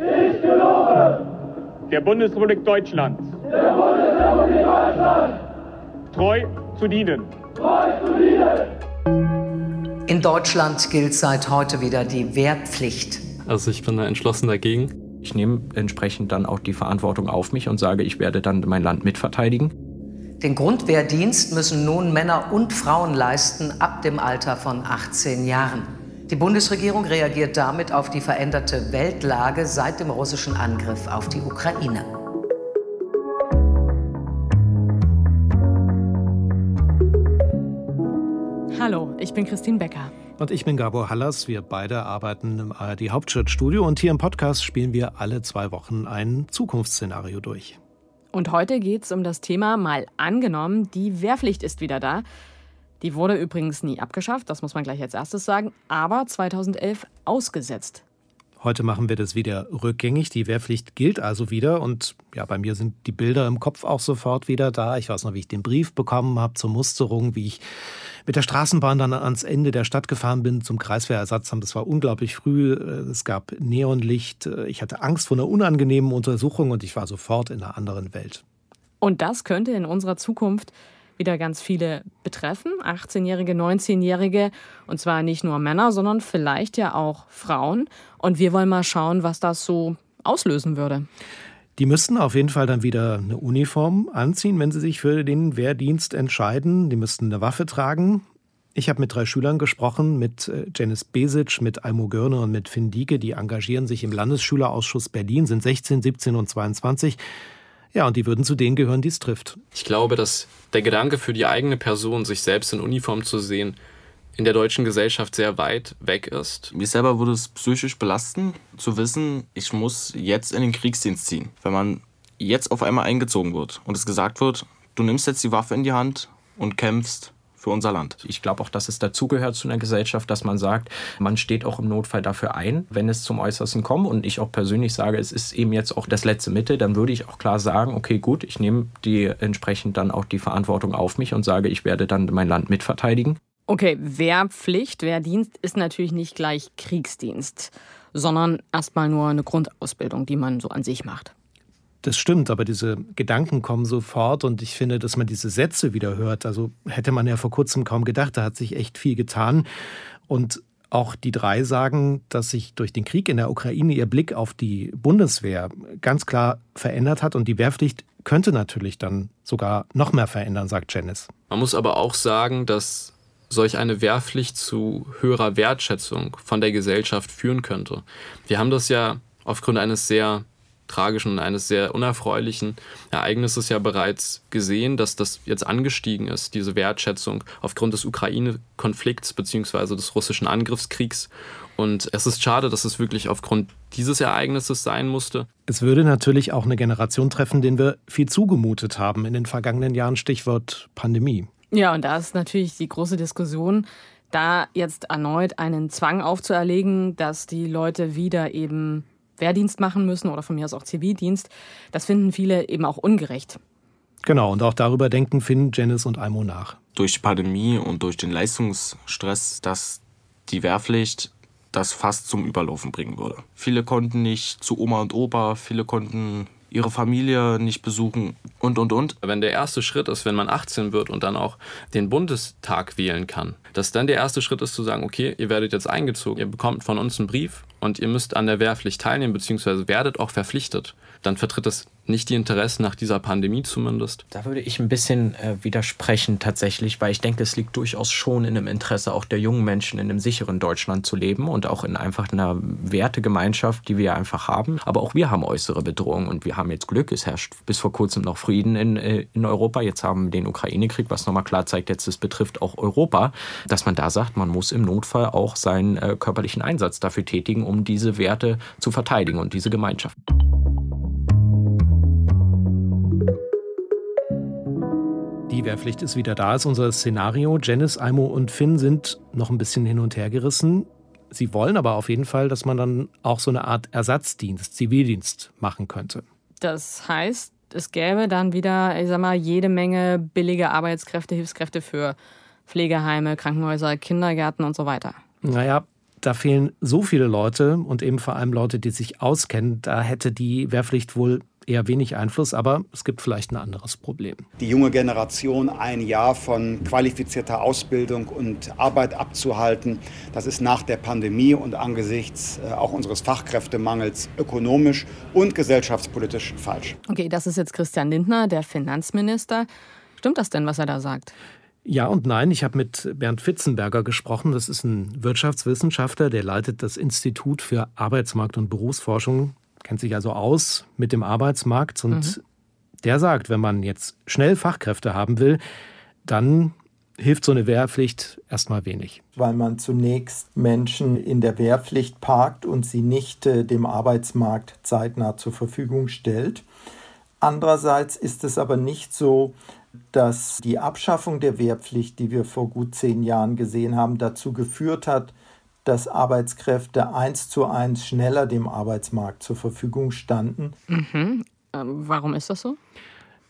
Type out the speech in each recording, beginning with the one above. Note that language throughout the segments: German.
Ich gelobe. Der Bundesrepublik Deutschland. Der Bundesrepublik Deutschland. Treu zu dienen. Treu zu dienen. In Deutschland gilt seit heute wieder die Wehrpflicht. Also ich bin da entschlossen dagegen. Ich nehme entsprechend dann auch die Verantwortung auf mich und sage, ich werde dann mein Land mitverteidigen. Den Grundwehrdienst müssen nun Männer und Frauen leisten ab dem Alter von 18 Jahren. Die Bundesregierung reagiert damit auf die veränderte Weltlage seit dem russischen Angriff auf die Ukraine. Hallo, ich bin Christine Becker. Und ich bin Gabor Hallas. Wir beide arbeiten im ARD Hauptstadtstudio und hier im Podcast spielen wir alle zwei Wochen ein Zukunftsszenario durch. Und heute geht es um das Thema mal angenommen, die Wehrpflicht ist wieder da. Die wurde übrigens nie abgeschafft, das muss man gleich als erstes sagen, aber 2011 ausgesetzt. Heute machen wir das wieder rückgängig. Die Wehrpflicht gilt also wieder. Und ja, bei mir sind die Bilder im Kopf auch sofort wieder da. Ich weiß noch, wie ich den Brief bekommen habe zur Musterung, wie ich mit der Straßenbahn dann ans Ende der Stadt gefahren bin zum Kreiswehrersatzamt. Das war unglaublich früh. Es gab Neonlicht. Ich hatte Angst vor einer unangenehmen Untersuchung und ich war sofort in einer anderen Welt. Und das könnte in unserer Zukunft wieder ganz viele betreffen, 18-Jährige, 19-Jährige, und zwar nicht nur Männer, sondern vielleicht ja auch Frauen. Und wir wollen mal schauen, was das so auslösen würde. Die müssten auf jeden Fall dann wieder eine Uniform anziehen, wenn sie sich für den Wehrdienst entscheiden. Die müssten eine Waffe tragen. Ich habe mit drei Schülern gesprochen, mit äh, Janice Besic, mit Almo Görne und mit Finn Dieke. Die engagieren sich im Landesschülerausschuss Berlin, sind 16, 17 und 22. Ja, und die würden zu denen gehören, die es trifft. Ich glaube, dass der Gedanke für die eigene Person, sich selbst in Uniform zu sehen, in der deutschen Gesellschaft sehr weit weg ist. Mir selber würde es psychisch belasten, zu wissen, ich muss jetzt in den Kriegsdienst ziehen. Wenn man jetzt auf einmal eingezogen wird und es gesagt wird, du nimmst jetzt die Waffe in die Hand und kämpfst für unser Land. Ich glaube auch, dass es dazugehört zu einer Gesellschaft, dass man sagt, man steht auch im Notfall dafür ein, wenn es zum Äußersten kommt. Und ich auch persönlich sage, es ist eben jetzt auch das letzte Mittel, dann würde ich auch klar sagen, okay, gut, ich nehme die entsprechend dann auch die Verantwortung auf mich und sage, ich werde dann mein Land mitverteidigen. Okay, Wehrpflicht, Wehrdienst ist natürlich nicht gleich Kriegsdienst, sondern erstmal nur eine Grundausbildung, die man so an sich macht. Das stimmt, aber diese Gedanken kommen sofort und ich finde, dass man diese Sätze wieder hört. Also hätte man ja vor kurzem kaum gedacht, da hat sich echt viel getan. Und auch die drei sagen, dass sich durch den Krieg in der Ukraine ihr Blick auf die Bundeswehr ganz klar verändert hat und die Wehrpflicht könnte natürlich dann sogar noch mehr verändern, sagt Janice. Man muss aber auch sagen, dass solch eine Wehrpflicht zu höherer Wertschätzung von der Gesellschaft führen könnte. Wir haben das ja aufgrund eines sehr tragischen und eines sehr unerfreulichen Ereignisses ja bereits gesehen, dass das jetzt angestiegen ist, diese Wertschätzung aufgrund des Ukraine-Konflikts bzw. des russischen Angriffskriegs. Und es ist schade, dass es wirklich aufgrund dieses Ereignisses sein musste. Es würde natürlich auch eine Generation treffen, denen wir viel zugemutet haben in den vergangenen Jahren, Stichwort Pandemie. Ja, und da ist natürlich die große Diskussion, da jetzt erneut einen Zwang aufzuerlegen, dass die Leute wieder eben Wehrdienst machen müssen oder von mir aus auch Zivildienst, das finden viele eben auch ungerecht. Genau, und auch darüber denken Finn, Janice und Almo nach. Durch die Pandemie und durch den Leistungsstress, dass die Wehrpflicht das fast zum Überlaufen bringen würde. Viele konnten nicht zu Oma und Opa, viele konnten ihre Familie nicht besuchen und, und, und. Wenn der erste Schritt ist, wenn man 18 wird und dann auch den Bundestag wählen kann, dass dann der erste Schritt ist zu sagen, okay, ihr werdet jetzt eingezogen, ihr bekommt von uns einen Brief und ihr müsst an der Wehrpflicht teilnehmen, beziehungsweise werdet auch verpflichtet, dann vertritt das nicht die Interessen nach dieser Pandemie zumindest. Da würde ich ein bisschen äh, widersprechen tatsächlich, weil ich denke, es liegt durchaus schon in dem Interesse auch der jungen Menschen in einem sicheren Deutschland zu leben und auch in einfach einer Wertegemeinschaft, die wir einfach haben. Aber auch wir haben äußere Bedrohungen und wir haben jetzt Glück. Es herrscht bis vor kurzem noch Frieden in, äh, in Europa. Jetzt haben wir den Ukraine-Krieg, was nochmal klar zeigt, jetzt es betrifft auch Europa, dass man da sagt, man muss im Notfall auch seinen äh, körperlichen Einsatz dafür tätigen, um diese Werte zu verteidigen und diese Gemeinschaft. Die Wehrpflicht ist wieder da, ist unser Szenario. Janice, Aimo und Finn sind noch ein bisschen hin und her gerissen. Sie wollen aber auf jeden Fall, dass man dann auch so eine Art Ersatzdienst, Zivildienst machen könnte. Das heißt, es gäbe dann wieder, ich sag mal, jede Menge billige Arbeitskräfte, Hilfskräfte für Pflegeheime, Krankenhäuser, Kindergärten und so weiter. Naja, da fehlen so viele Leute und eben vor allem Leute, die sich auskennen. Da hätte die Wehrpflicht wohl eher wenig Einfluss, aber es gibt vielleicht ein anderes Problem. Die junge Generation ein Jahr von qualifizierter Ausbildung und Arbeit abzuhalten, das ist nach der Pandemie und angesichts äh, auch unseres Fachkräftemangels ökonomisch und gesellschaftspolitisch falsch. Okay, das ist jetzt Christian Lindner, der Finanzminister. Stimmt das denn, was er da sagt? Ja und nein. Ich habe mit Bernd Fitzenberger gesprochen. Das ist ein Wirtschaftswissenschaftler, der leitet das Institut für Arbeitsmarkt und Berufsforschung kennt sich also aus mit dem Arbeitsmarkt und mhm. der sagt, wenn man jetzt schnell Fachkräfte haben will, dann hilft so eine Wehrpflicht erstmal wenig. Weil man zunächst Menschen in der Wehrpflicht parkt und sie nicht äh, dem Arbeitsmarkt zeitnah zur Verfügung stellt. Andererseits ist es aber nicht so, dass die Abschaffung der Wehrpflicht, die wir vor gut zehn Jahren gesehen haben, dazu geführt hat, dass Arbeitskräfte eins zu eins schneller dem Arbeitsmarkt zur Verfügung standen. Mhm. Ähm, warum ist das so?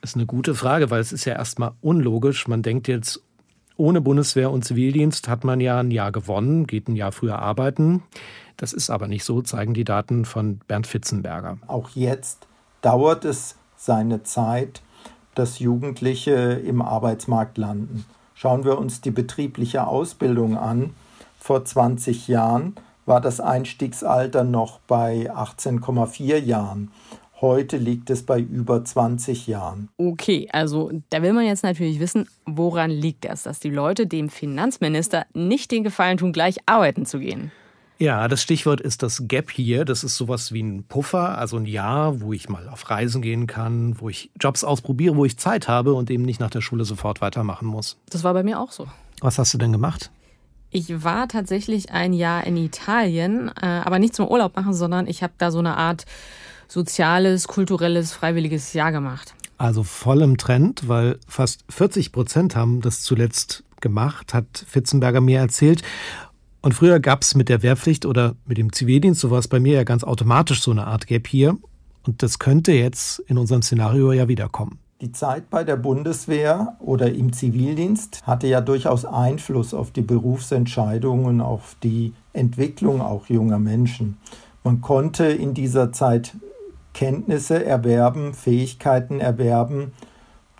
Das ist eine gute Frage, weil es ist ja erstmal unlogisch. Man denkt jetzt, ohne Bundeswehr und Zivildienst hat man ja ein Jahr gewonnen, geht ein Jahr früher arbeiten. Das ist aber nicht so, zeigen die Daten von Bernd Fitzenberger. Auch jetzt dauert es seine Zeit, dass Jugendliche im Arbeitsmarkt landen. Schauen wir uns die betriebliche Ausbildung an vor 20 Jahren war das Einstiegsalter noch bei 18,4 Jahren. Heute liegt es bei über 20 Jahren. Okay, also da will man jetzt natürlich wissen, woran liegt das, dass die Leute dem Finanzminister nicht den Gefallen tun, gleich arbeiten zu gehen? Ja, das Stichwort ist das Gap hier. Das ist sowas wie ein Puffer, also ein Jahr, wo ich mal auf Reisen gehen kann, wo ich Jobs ausprobiere, wo ich Zeit habe und eben nicht nach der Schule sofort weitermachen muss. Das war bei mir auch so. Was hast du denn gemacht? Ich war tatsächlich ein Jahr in Italien, äh, aber nicht zum Urlaub machen, sondern ich habe da so eine Art soziales, kulturelles, freiwilliges Jahr gemacht. Also voll im Trend, weil fast 40 Prozent haben das zuletzt gemacht, hat Fitzenberger mir erzählt. Und früher gab es mit der Wehrpflicht oder mit dem Zivildienst, so war es bei mir ja ganz automatisch so eine Art Gap hier. Und das könnte jetzt in unserem Szenario ja wiederkommen. Die Zeit bei der Bundeswehr oder im Zivildienst hatte ja durchaus Einfluss auf die Berufsentscheidungen, auf die Entwicklung auch junger Menschen. Man konnte in dieser Zeit Kenntnisse erwerben, Fähigkeiten erwerben.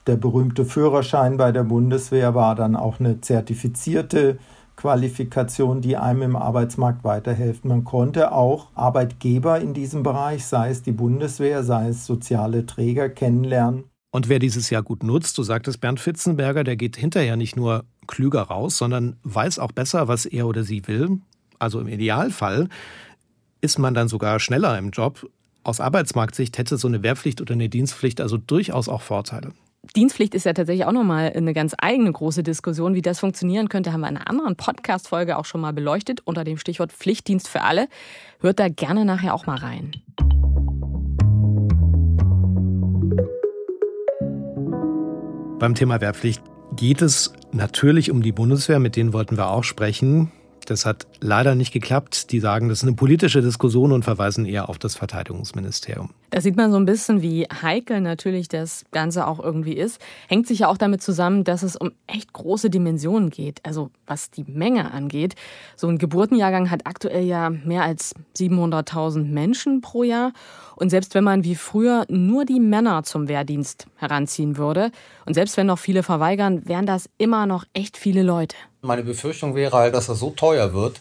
Der berühmte Führerschein bei der Bundeswehr war dann auch eine zertifizierte Qualifikation, die einem im Arbeitsmarkt weiterhilft. Man konnte auch Arbeitgeber in diesem Bereich, sei es die Bundeswehr, sei es soziale Träger, kennenlernen. Und wer dieses Jahr gut nutzt, du sagtest Bernd Fitzenberger, der geht hinterher nicht nur klüger raus, sondern weiß auch besser, was er oder sie will. Also im Idealfall ist man dann sogar schneller im Job. Aus Arbeitsmarktsicht hätte so eine Wehrpflicht oder eine Dienstpflicht also durchaus auch Vorteile. Dienstpflicht ist ja tatsächlich auch nochmal eine ganz eigene große Diskussion. Wie das funktionieren könnte, haben wir in einer anderen Podcast-Folge auch schon mal beleuchtet unter dem Stichwort Pflichtdienst für alle. Hört da gerne nachher auch mal rein. Beim Thema Wehrpflicht geht es natürlich um die Bundeswehr, mit denen wollten wir auch sprechen. Das hat leider nicht geklappt. Die sagen, das ist eine politische Diskussion und verweisen eher auf das Verteidigungsministerium. Da sieht man so ein bisschen, wie heikel natürlich das Ganze auch irgendwie ist. Hängt sich ja auch damit zusammen, dass es um echt große Dimensionen geht. Also was die Menge angeht. So ein Geburtenjahrgang hat aktuell ja mehr als 700.000 Menschen pro Jahr. Und selbst wenn man wie früher nur die Männer zum Wehrdienst heranziehen würde, und selbst wenn noch viele verweigern, wären das immer noch echt viele Leute. Meine Befürchtung wäre halt, dass das so teuer wird,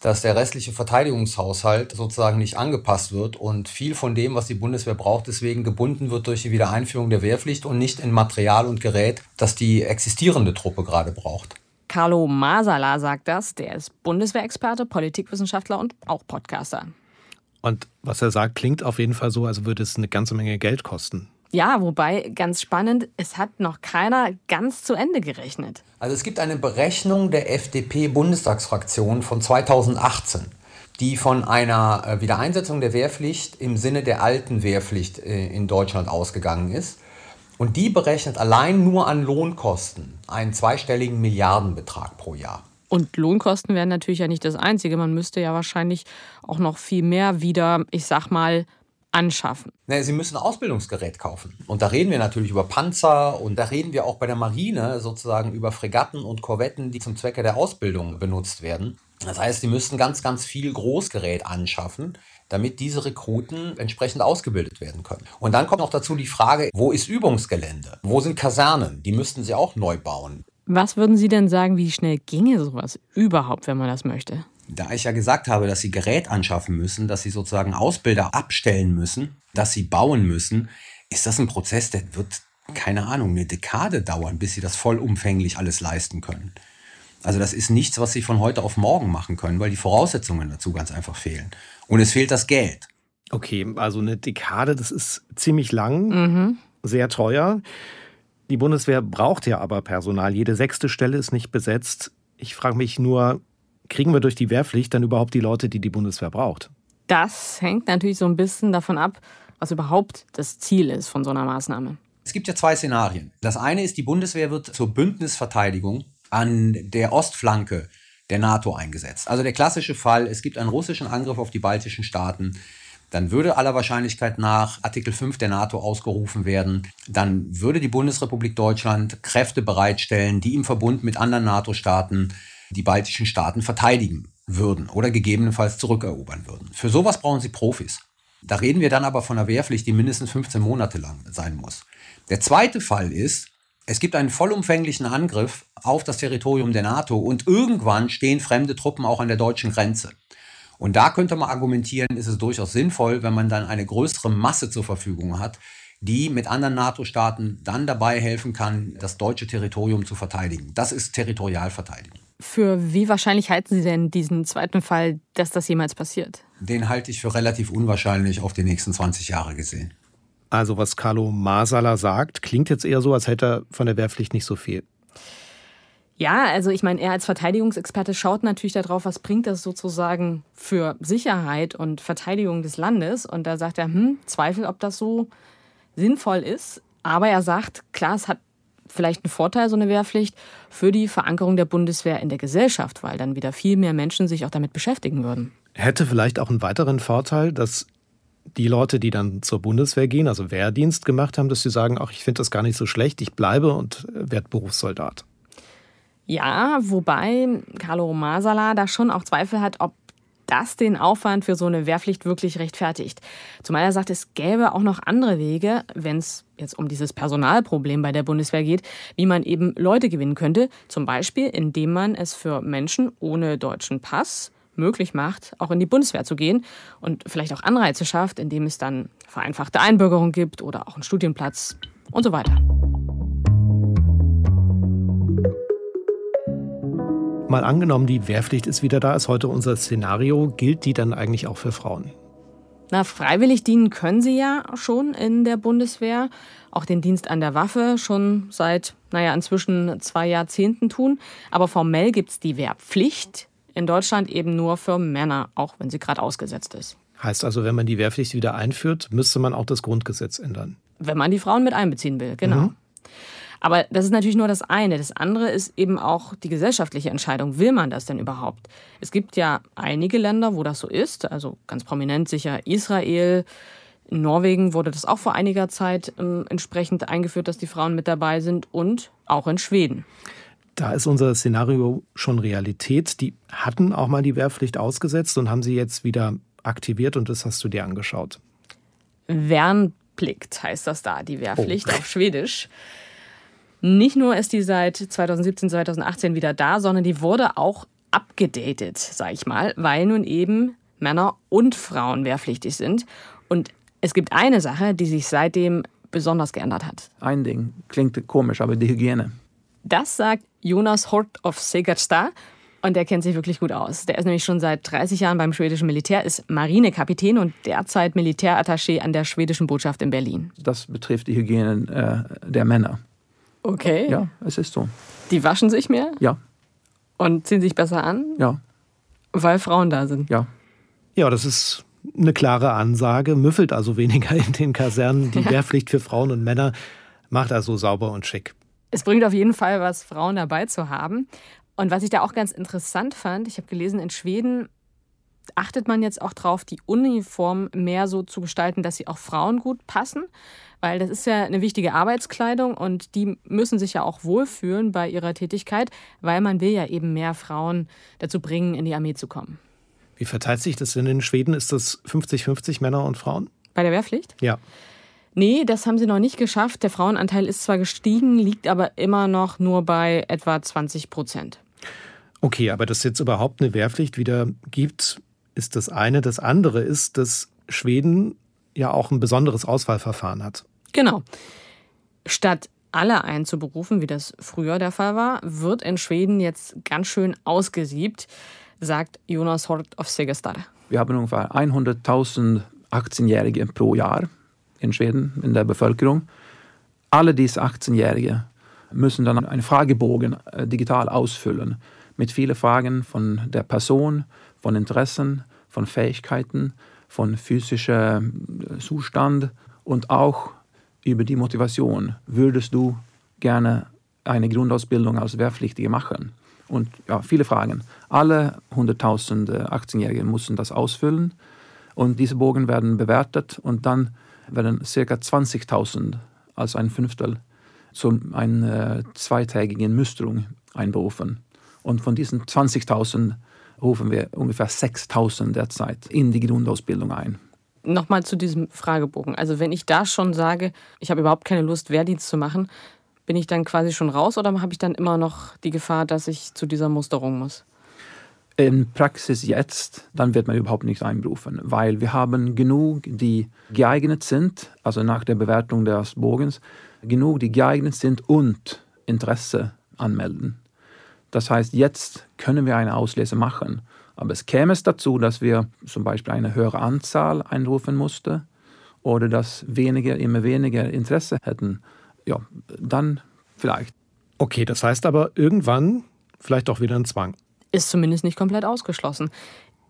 dass der restliche Verteidigungshaushalt sozusagen nicht angepasst wird und viel von dem, was die Bundeswehr braucht, deswegen gebunden wird durch die Wiedereinführung der Wehrpflicht und nicht in Material und Gerät, das die existierende Truppe gerade braucht. Carlo Masala sagt das. Der ist Bundeswehrexperte, Politikwissenschaftler und auch Podcaster. Und was er sagt, klingt auf jeden Fall so, als würde es eine ganze Menge Geld kosten. Ja, wobei ganz spannend, es hat noch keiner ganz zu Ende gerechnet. Also es gibt eine Berechnung der FDP-Bundestagsfraktion von 2018, die von einer äh, Wiedereinsetzung der Wehrpflicht im Sinne der alten Wehrpflicht äh, in Deutschland ausgegangen ist. Und die berechnet allein nur an Lohnkosten einen zweistelligen Milliardenbetrag pro Jahr. Und Lohnkosten wären natürlich ja nicht das Einzige. Man müsste ja wahrscheinlich auch noch viel mehr wieder, ich sag mal, anschaffen? Nee, sie müssen Ausbildungsgerät kaufen. Und da reden wir natürlich über Panzer und da reden wir auch bei der Marine sozusagen über Fregatten und Korvetten, die zum Zwecke der Ausbildung benutzt werden. Das heißt, sie müssten ganz, ganz viel Großgerät anschaffen, damit diese Rekruten entsprechend ausgebildet werden können. Und dann kommt noch dazu die Frage, wo ist Übungsgelände? Wo sind Kasernen? Die müssten sie auch neu bauen. Was würden Sie denn sagen, wie schnell ginge sowas überhaupt, wenn man das möchte? Da ich ja gesagt habe, dass sie Gerät anschaffen müssen, dass sie sozusagen Ausbilder abstellen müssen, dass sie bauen müssen, ist das ein Prozess, der wird, keine Ahnung, eine Dekade dauern, bis sie das vollumfänglich alles leisten können. Also das ist nichts, was sie von heute auf morgen machen können, weil die Voraussetzungen dazu ganz einfach fehlen. Und es fehlt das Geld. Okay, also eine Dekade, das ist ziemlich lang, Mhm. sehr teuer. Die Bundeswehr braucht ja aber Personal. Jede sechste Stelle ist nicht besetzt. Ich frage mich nur, kriegen wir durch die Wehrpflicht dann überhaupt die Leute, die die Bundeswehr braucht? Das hängt natürlich so ein bisschen davon ab, was überhaupt das Ziel ist von so einer Maßnahme. Es gibt ja zwei Szenarien. Das eine ist, die Bundeswehr wird zur Bündnisverteidigung an der Ostflanke der NATO eingesetzt. Also der klassische Fall, es gibt einen russischen Angriff auf die baltischen Staaten, dann würde aller Wahrscheinlichkeit nach Artikel 5 der NATO ausgerufen werden. Dann würde die Bundesrepublik Deutschland Kräfte bereitstellen, die im Verbund mit anderen NATO-Staaten die baltischen Staaten verteidigen würden oder gegebenenfalls zurückerobern würden. Für sowas brauchen sie Profis. Da reden wir dann aber von einer Wehrpflicht, die mindestens 15 Monate lang sein muss. Der zweite Fall ist, es gibt einen vollumfänglichen Angriff auf das Territorium der NATO und irgendwann stehen fremde Truppen auch an der deutschen Grenze. Und da könnte man argumentieren, ist es durchaus sinnvoll, wenn man dann eine größere Masse zur Verfügung hat, die mit anderen NATO-Staaten dann dabei helfen kann, das deutsche Territorium zu verteidigen. Das ist Territorialverteidigung. Für wie wahrscheinlich halten Sie denn diesen zweiten Fall, dass das jemals passiert? Den halte ich für relativ unwahrscheinlich auf die nächsten 20 Jahre gesehen. Also was Carlo Masala sagt, klingt jetzt eher so, als hätte er von der Wehrpflicht nicht so viel. Ja, also ich meine, er als Verteidigungsexperte schaut natürlich darauf, was bringt das sozusagen für Sicherheit und Verteidigung des Landes. Und da sagt er, hm, Zweifel, ob das so sinnvoll ist. Aber er sagt, klar, es hat vielleicht einen Vorteil, so eine Wehrpflicht, für die Verankerung der Bundeswehr in der Gesellschaft, weil dann wieder viel mehr Menschen sich auch damit beschäftigen würden. Hätte vielleicht auch einen weiteren Vorteil, dass die Leute, die dann zur Bundeswehr gehen, also Wehrdienst gemacht haben, dass sie sagen, ach, ich finde das gar nicht so schlecht, ich bleibe und werde Berufssoldat. Ja, wobei Carlo Masala da schon auch Zweifel hat, ob das den Aufwand für so eine Wehrpflicht wirklich rechtfertigt. Zumal er sagt, es gäbe auch noch andere Wege, wenn es jetzt um dieses Personalproblem bei der Bundeswehr geht, wie man eben Leute gewinnen könnte. Zum Beispiel, indem man es für Menschen ohne deutschen Pass möglich macht, auch in die Bundeswehr zu gehen und vielleicht auch Anreize schafft, indem es dann vereinfachte Einbürgerung gibt oder auch einen Studienplatz und so weiter. Mal angenommen, die Wehrpflicht ist wieder da, ist heute unser Szenario. Gilt die dann eigentlich auch für Frauen? Na, freiwillig dienen können sie ja schon in der Bundeswehr. Auch den Dienst an der Waffe schon seit, naja, inzwischen zwei Jahrzehnten tun. Aber formell gibt es die Wehrpflicht in Deutschland eben nur für Männer, auch wenn sie gerade ausgesetzt ist. Heißt also, wenn man die Wehrpflicht wieder einführt, müsste man auch das Grundgesetz ändern. Wenn man die Frauen mit einbeziehen will, genau. Mhm. Aber das ist natürlich nur das eine. Das andere ist eben auch die gesellschaftliche Entscheidung. Will man das denn überhaupt? Es gibt ja einige Länder, wo das so ist. Also ganz prominent sicher Israel. In Norwegen wurde das auch vor einiger Zeit ähm, entsprechend eingeführt, dass die Frauen mit dabei sind. Und auch in Schweden. Da ist unser Szenario schon Realität. Die hatten auch mal die Wehrpflicht ausgesetzt und haben sie jetzt wieder aktiviert und das hast du dir angeschaut. Wernplikt heißt das da, die Wehrpflicht auf Schwedisch. Nicht nur ist die seit 2017, 2018 wieder da, sondern die wurde auch abgedatet, sag ich mal, weil nun eben Männer und Frauen wehrpflichtig sind. Und es gibt eine Sache, die sich seitdem besonders geändert hat. Ein Ding klingt komisch, aber die Hygiene. Das sagt Jonas Hort of Segersta und der kennt sich wirklich gut aus. Der ist nämlich schon seit 30 Jahren beim schwedischen Militär, ist Marinekapitän und derzeit Militärattaché an der schwedischen Botschaft in Berlin. Das betrifft die Hygiene äh, der Männer. Okay. Ja, es ist so. Die waschen sich mehr Ja, und ziehen sich besser an, ja, weil Frauen da sind. ja. Ja, das ist eine klare Ansage, müffelt also weniger in den Kasernen. Die Wehrpflicht für Frauen und Männer macht also sauber und schick. Es bringt auf jeden Fall was, Frauen dabei zu haben. Und was ich da auch ganz interessant fand, ich habe gelesen, in Schweden, Achtet man jetzt auch drauf, die Uniform mehr so zu gestalten, dass sie auch Frauen gut passen? Weil das ist ja eine wichtige Arbeitskleidung und die müssen sich ja auch wohlfühlen bei ihrer Tätigkeit, weil man will ja eben mehr Frauen dazu bringen, in die Armee zu kommen. Wie verteilt sich das denn in Schweden? Ist das 50-50 Männer und Frauen? Bei der Wehrpflicht? Ja. Nee, das haben sie noch nicht geschafft. Der Frauenanteil ist zwar gestiegen, liegt aber immer noch nur bei etwa 20 Prozent. Okay, aber dass es jetzt überhaupt eine Wehrpflicht wieder gibt, ist das eine. Das andere ist, dass Schweden ja auch ein besonderes Auswahlverfahren hat. Genau. Statt alle einzuberufen, wie das früher der Fall war, wird in Schweden jetzt ganz schön ausgesiebt, sagt Jonas Hort auf Segestar. Wir haben ungefähr 100.000 18-Jährige pro Jahr in Schweden in der Bevölkerung. Alle diese 18-Jährige müssen dann einen Fragebogen äh, digital ausfüllen mit vielen Fragen von der Person, von Interessen, von Fähigkeiten, von physischen äh, Zustand und auch über die Motivation. Würdest du gerne eine Grundausbildung als Wehrpflichtige machen? Und ja, viele Fragen. Alle 100.000 18-Jährigen müssen das ausfüllen und diese Bogen werden bewertet und dann werden ca. 20.000, also ein Fünftel, zu einer äh, zweitägigen Musterung einberufen. Und von diesen 20.000 rufen wir ungefähr 6.000 derzeit in die Grundausbildung ein. Nochmal zu diesem Fragebogen. Also wenn ich da schon sage, ich habe überhaupt keine Lust, Wehrdienst zu machen, bin ich dann quasi schon raus oder habe ich dann immer noch die Gefahr, dass ich zu dieser Musterung muss? In Praxis jetzt, dann wird man überhaupt nicht einberufen, weil wir haben genug, die geeignet sind, also nach der Bewertung des Bogens, genug, die geeignet sind und Interesse anmelden. Das heißt, jetzt können wir eine Auslese machen. Aber es käme es dazu, dass wir zum Beispiel eine höhere Anzahl einrufen mussten oder dass weniger, immer weniger Interesse hätten. Ja, dann vielleicht. Okay, das heißt aber irgendwann vielleicht auch wieder ein Zwang. Ist zumindest nicht komplett ausgeschlossen.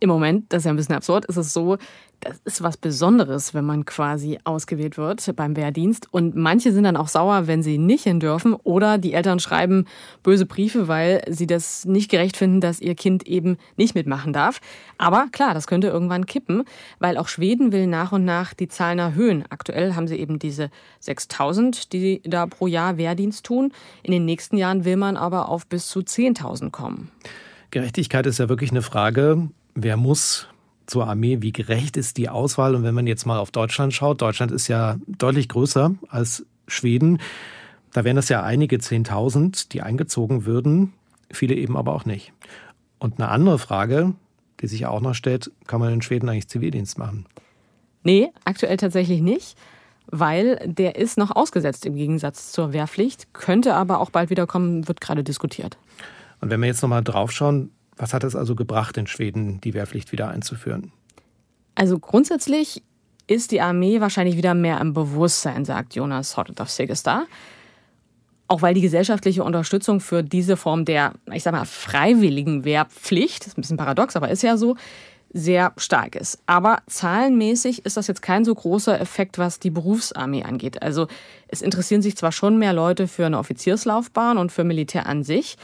Im Moment, das ist ja ein bisschen absurd, ist es so, das ist was Besonderes, wenn man quasi ausgewählt wird beim Wehrdienst. Und manche sind dann auch sauer, wenn sie nicht hin dürfen. Oder die Eltern schreiben böse Briefe, weil sie das nicht gerecht finden, dass ihr Kind eben nicht mitmachen darf. Aber klar, das könnte irgendwann kippen, weil auch Schweden will nach und nach die Zahlen erhöhen. Aktuell haben sie eben diese 6000, die da pro Jahr Wehrdienst tun. In den nächsten Jahren will man aber auf bis zu 10.000 kommen. Gerechtigkeit ist ja wirklich eine Frage, wer muss zur Armee, wie gerecht ist die Auswahl? Und wenn man jetzt mal auf Deutschland schaut, Deutschland ist ja deutlich größer als Schweden. Da wären das ja einige Zehntausend, die eingezogen würden, viele eben aber auch nicht. Und eine andere Frage, die sich auch noch stellt, kann man in Schweden eigentlich Zivildienst machen? Nee, aktuell tatsächlich nicht, weil der ist noch ausgesetzt im Gegensatz zur Wehrpflicht, könnte aber auch bald wieder kommen, wird gerade diskutiert. Und wenn wir jetzt nochmal draufschauen, was hat es also gebracht, in Schweden die Wehrpflicht wieder einzuführen? Also grundsätzlich ist die Armee wahrscheinlich wieder mehr im Bewusstsein, sagt Jonas Hortov Segestar. Auch weil die gesellschaftliche Unterstützung für diese Form der, ich sag mal, freiwilligen Wehrpflicht, ist ein bisschen paradox, aber ist ja so, sehr stark ist. Aber zahlenmäßig ist das jetzt kein so großer Effekt, was die Berufsarmee angeht. Also es interessieren sich zwar schon mehr Leute für eine Offizierslaufbahn und für Militär an sich,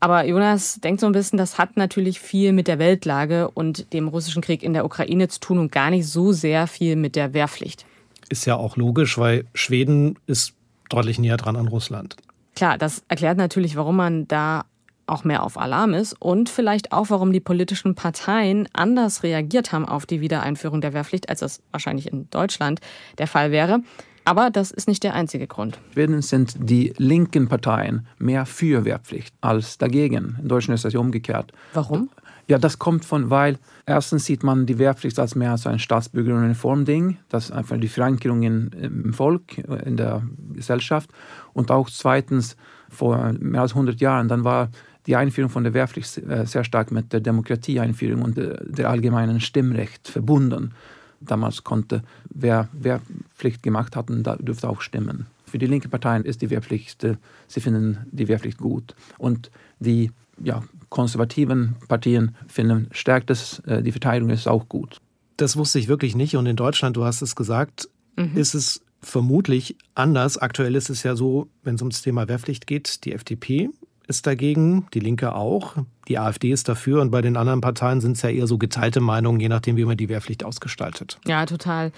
aber Jonas denkt so ein bisschen, das hat natürlich viel mit der Weltlage und dem russischen Krieg in der Ukraine zu tun und gar nicht so sehr viel mit der Wehrpflicht. Ist ja auch logisch, weil Schweden ist deutlich näher dran an Russland. Klar, das erklärt natürlich, warum man da auch mehr auf Alarm ist und vielleicht auch, warum die politischen Parteien anders reagiert haben auf die Wiedereinführung der Wehrpflicht, als das wahrscheinlich in Deutschland der Fall wäre. Aber das ist nicht der einzige Grund. In Schweden sind die linken Parteien mehr für Wehrpflicht als dagegen. In Deutschland ist das ja umgekehrt. Warum? Ja, das kommt von, weil erstens sieht man die Wehrpflicht als mehr als ein Staatsbürgeruniform-Ding. Das ist einfach die Verankerung in, im Volk, in der Gesellschaft. Und auch zweitens, vor mehr als 100 Jahren, dann war die Einführung von der Wehrpflicht äh, sehr stark mit der Demokratieeinführung und der allgemeinen Stimmrecht verbunden damals konnte, wer Wehrpflicht gemacht hat, da dürfte auch stimmen. Für die linke Parteien ist die Wehrpflicht, äh, sie finden die Wehrpflicht gut. Und die ja, konservativen Partien finden, stärkt es, äh, die Verteidigung ist auch gut. Das wusste ich wirklich nicht. Und in Deutschland, du hast es gesagt, mhm. ist es vermutlich anders. Aktuell ist es ja so, wenn es ums Thema Wehrpflicht geht, die FDP ist dagegen, die Linke auch, die AfD ist dafür und bei den anderen Parteien sind es ja eher so geteilte Meinungen, je nachdem, wie man die Wehrpflicht ausgestaltet. Ja, total.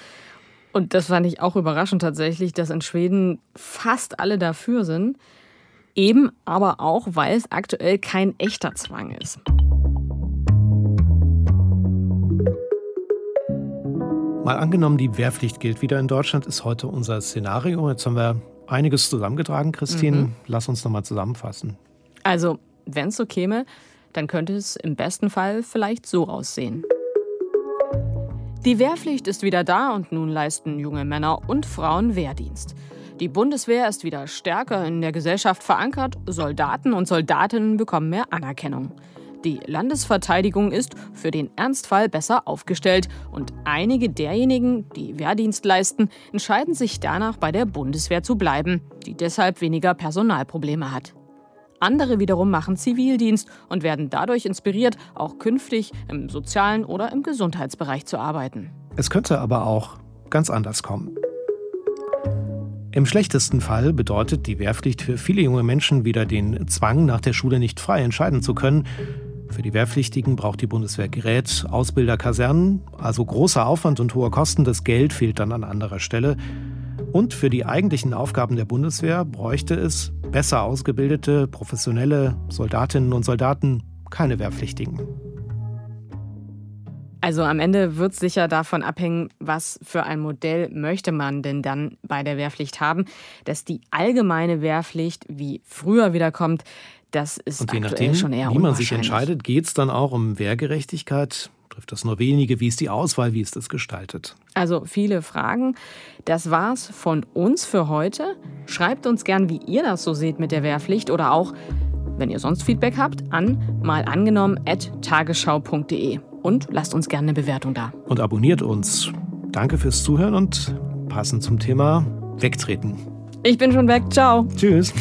Und das fand ich auch überraschend tatsächlich, dass in Schweden fast alle dafür sind. Eben aber auch, weil es aktuell kein echter Zwang ist. Mal angenommen, die Wehrpflicht gilt wieder in Deutschland, ist heute unser Szenario. Jetzt haben wir einiges zusammengetragen, Christine. Mhm. Lass uns nochmal zusammenfassen. Also, wenn es so käme, dann könnte es im besten Fall vielleicht so aussehen. Die Wehrpflicht ist wieder da und nun leisten junge Männer und Frauen Wehrdienst. Die Bundeswehr ist wieder stärker in der Gesellschaft verankert, Soldaten und Soldatinnen bekommen mehr Anerkennung. Die Landesverteidigung ist für den Ernstfall besser aufgestellt und einige derjenigen, die Wehrdienst leisten, entscheiden sich danach bei der Bundeswehr zu bleiben, die deshalb weniger Personalprobleme hat. Andere wiederum machen Zivildienst und werden dadurch inspiriert, auch künftig im sozialen oder im Gesundheitsbereich zu arbeiten. Es könnte aber auch ganz anders kommen. Im schlechtesten Fall bedeutet die Wehrpflicht für viele junge Menschen wieder den Zwang, nach der Schule nicht frei entscheiden zu können, für die Wehrpflichtigen braucht die Bundeswehr Gerät, Ausbilder, Kasernen, also großer Aufwand und hohe Kosten. Das Geld fehlt dann an anderer Stelle. Und für die eigentlichen Aufgaben der Bundeswehr bräuchte es besser ausgebildete, professionelle Soldatinnen und Soldaten, keine Wehrpflichtigen. Also am Ende wird es sicher davon abhängen, was für ein Modell möchte man denn dann bei der Wehrpflicht haben. Dass die allgemeine Wehrpflicht wie früher wiederkommt, das ist Und je nachdem, schon eher wie man sich entscheidet, geht es dann auch um Wehrgerechtigkeit. Trifft das nur wenige? Wie ist die Auswahl? Wie ist das gestaltet? Also viele Fragen. Das war's von uns für heute. Schreibt uns gern, wie ihr das so seht mit der Wehrpflicht oder auch, wenn ihr sonst Feedback habt, an malangenommen.tagesschau.de und lasst uns gerne eine Bewertung da. Und abonniert uns. Danke fürs Zuhören und passend zum Thema Wegtreten. Ich bin schon weg. Ciao. Tschüss.